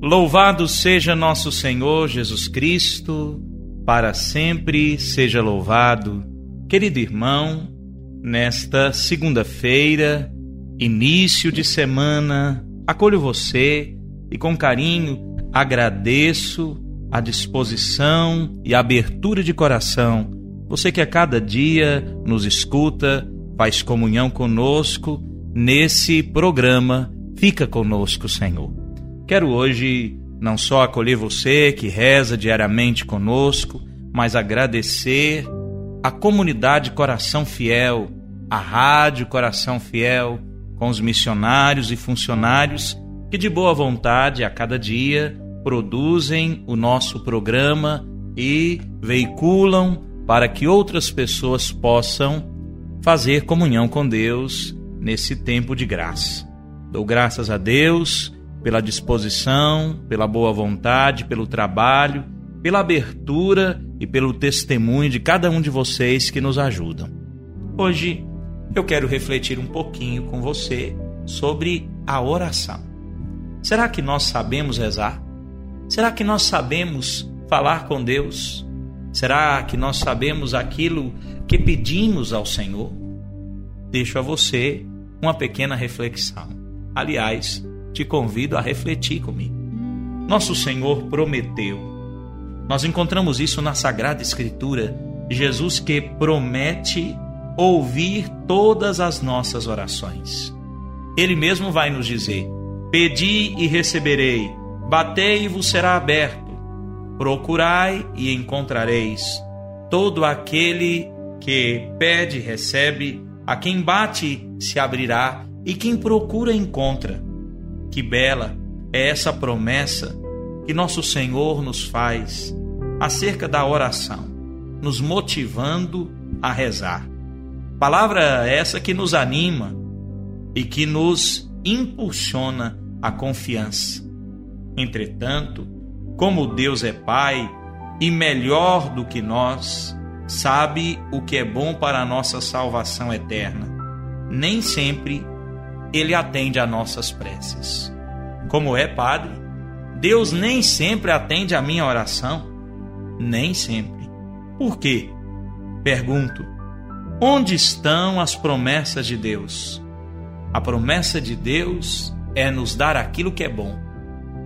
Louvado seja nosso Senhor Jesus Cristo, para sempre seja louvado. Querido irmão, nesta segunda-feira, início de semana, acolho você e com carinho agradeço a disposição e a abertura de coração. Você que a cada dia nos escuta, faz comunhão conosco nesse programa. Fica conosco, Senhor. Quero hoje não só acolher você que reza diariamente conosco, mas agradecer a comunidade Coração Fiel, a Rádio Coração Fiel, com os missionários e funcionários que de boa vontade a cada dia produzem o nosso programa e veiculam para que outras pessoas possam fazer comunhão com Deus nesse tempo de graça. Dou graças a Deus pela disposição, pela boa vontade, pelo trabalho, pela abertura e pelo testemunho de cada um de vocês que nos ajudam. Hoje eu quero refletir um pouquinho com você sobre a oração. Será que nós sabemos rezar? Será que nós sabemos falar com Deus? Será que nós sabemos aquilo que pedimos ao Senhor? Deixo a você uma pequena reflexão. Aliás, te convido a refletir comigo. Nosso Senhor prometeu. Nós encontramos isso na Sagrada Escritura. Jesus que promete ouvir todas as nossas orações. Ele mesmo vai nos dizer: Pedi e receberei, batei e vos será aberto, procurai e encontrareis. Todo aquele que pede, recebe, a quem bate, se abrirá, e quem procura, encontra. Que bela é essa promessa que nosso Senhor nos faz acerca da oração, nos motivando a rezar. Palavra essa que nos anima e que nos impulsiona a confiança. Entretanto, como Deus é Pai e melhor do que nós, sabe o que é bom para a nossa salvação eterna, nem sempre ele atende a nossas preces. Como é, Padre, Deus nem sempre atende a minha oração. Nem sempre. Por quê? Pergunto: onde estão as promessas de Deus? A promessa de Deus é nos dar aquilo que é bom.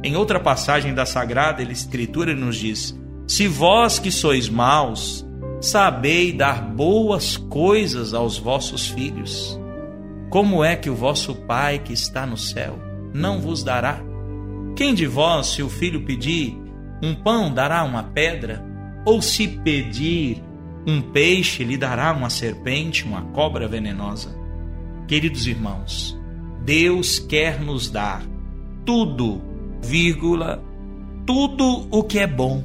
Em outra passagem da Sagrada Escritura nos diz: Se vós que sois maus, sabei dar boas coisas aos vossos filhos, como é que o vosso Pai que está no céu não vos dará? Quem de vós, se o filho pedir um pão, dará uma pedra? Ou se pedir um peixe, lhe dará uma serpente, uma cobra venenosa? Queridos irmãos, Deus quer nos dar tudo, vírgula, tudo o que é bom.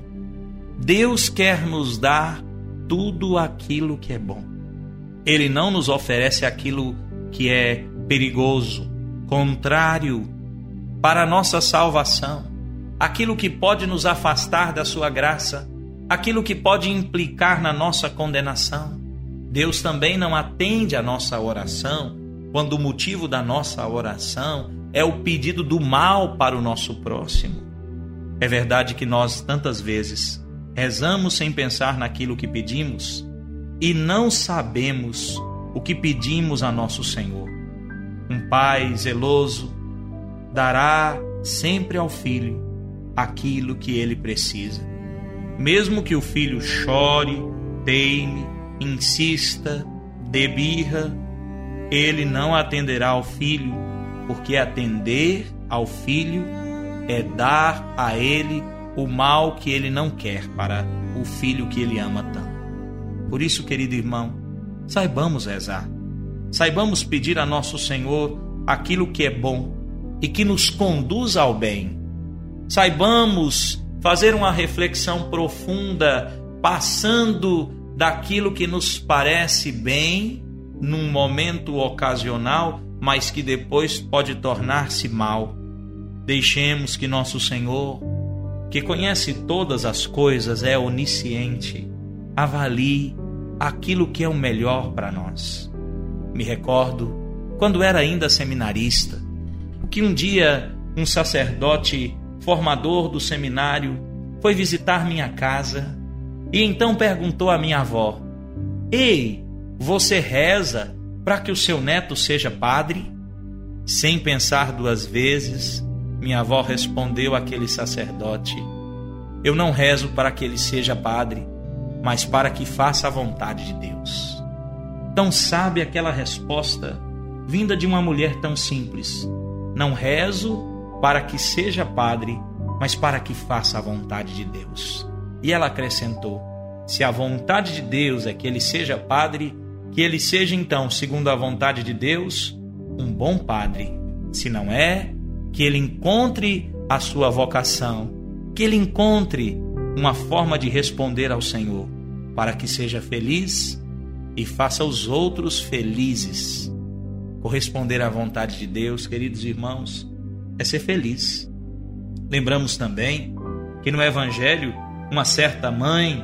Deus quer nos dar tudo aquilo que é bom. Ele não nos oferece aquilo que é perigoso, contrário para a nossa salvação, aquilo que pode nos afastar da sua graça, aquilo que pode implicar na nossa condenação. Deus também não atende a nossa oração quando o motivo da nossa oração é o pedido do mal para o nosso próximo. É verdade que nós tantas vezes rezamos sem pensar naquilo que pedimos e não sabemos o que pedimos a nosso Senhor. Um pai zeloso dará sempre ao filho aquilo que ele precisa. Mesmo que o filho chore, teime, insista, debirra, ele não atenderá ao filho, porque atender ao filho é dar a ele o mal que ele não quer para o filho que ele ama tanto. Por isso, querido irmão, saibamos rezar. Saibamos pedir a nosso Senhor aquilo que é bom e que nos conduz ao bem. Saibamos fazer uma reflexão profunda, passando daquilo que nos parece bem num momento ocasional, mas que depois pode tornar-se mal. Deixemos que nosso Senhor, que conhece todas as coisas, é onisciente, avalie aquilo que é o melhor para nós. Me recordo, quando era ainda seminarista, que um dia um sacerdote formador do seminário foi visitar minha casa e então perguntou à minha avó: Ei, você reza para que o seu neto seja padre? Sem pensar duas vezes, minha avó respondeu àquele sacerdote: Eu não rezo para que ele seja padre, mas para que faça a vontade de Deus. Tão sabe aquela resposta vinda de uma mulher tão simples. Não rezo para que seja padre, mas para que faça a vontade de Deus. E ela acrescentou: Se a vontade de Deus é que ele seja padre, que ele seja então, segundo a vontade de Deus, um bom padre. Se não é, que ele encontre a sua vocação, que ele encontre uma forma de responder ao Senhor, para que seja feliz e faça os outros felizes. Corresponder à vontade de Deus, queridos irmãos, é ser feliz. Lembramos também que no Evangelho, uma certa mãe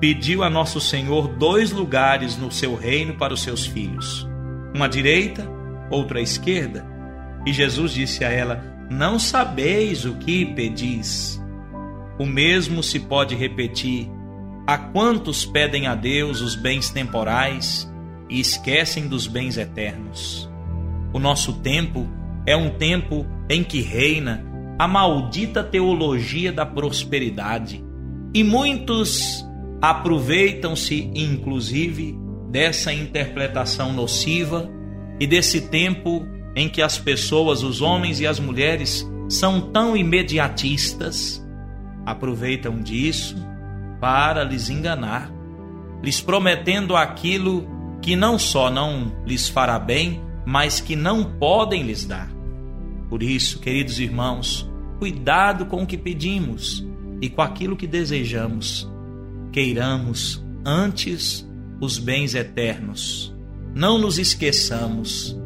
pediu a Nosso Senhor dois lugares no seu reino para os seus filhos, uma à direita, outra à esquerda. E Jesus disse a ela: Não sabeis o que pedis. O mesmo se pode repetir a quantos pedem a Deus os bens temporais e esquecem dos bens eternos. O nosso tempo é um tempo em que reina a maldita teologia da prosperidade e muitos aproveitam-se, inclusive, dessa interpretação nociva e desse tempo em que as pessoas, os homens e as mulheres, são tão imediatistas, aproveitam disso para lhes enganar, lhes prometendo aquilo que não só não lhes fará bem, mas que não podem lhes dar. Por isso, queridos irmãos, cuidado com o que pedimos e com aquilo que desejamos. Queiramos antes os bens eternos. Não nos esqueçamos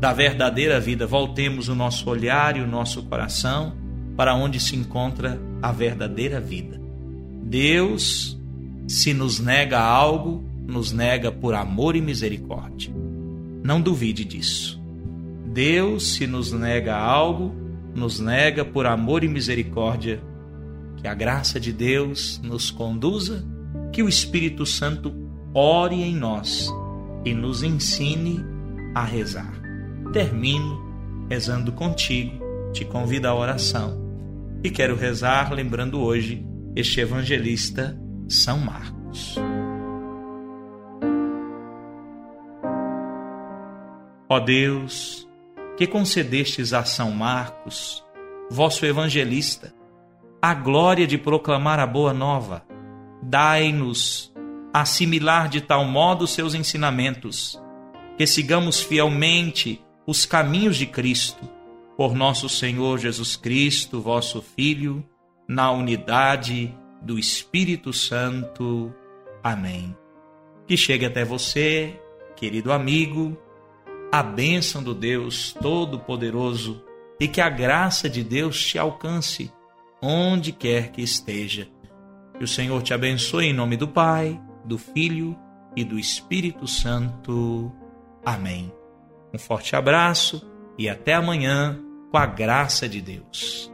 da verdadeira vida. Voltemos o nosso olhar e o nosso coração para onde se encontra a verdadeira vida. Deus, se nos nega algo, nos nega por amor e misericórdia. Não duvide disso. Deus, se nos nega algo, nos nega por amor e misericórdia. Que a graça de Deus nos conduza, que o Espírito Santo ore em nós e nos ensine a rezar. Termino rezando contigo, te convido à oração. E quero rezar lembrando hoje este evangelista São Marcos. Ó Deus, que concedestes a São Marcos, vosso evangelista, a glória de proclamar a boa nova, dai-nos assimilar de tal modo seus ensinamentos, que sigamos fielmente os caminhos de Cristo, por nosso Senhor Jesus Cristo, vosso Filho, na unidade do Espírito Santo. Amém. Que chegue até você, querido amigo, a bênção do Deus Todo-Poderoso e que a graça de Deus te alcance onde quer que esteja. Que o Senhor te abençoe em nome do Pai, do Filho e do Espírito Santo. Amém. Um forte abraço e até amanhã, com a graça de Deus.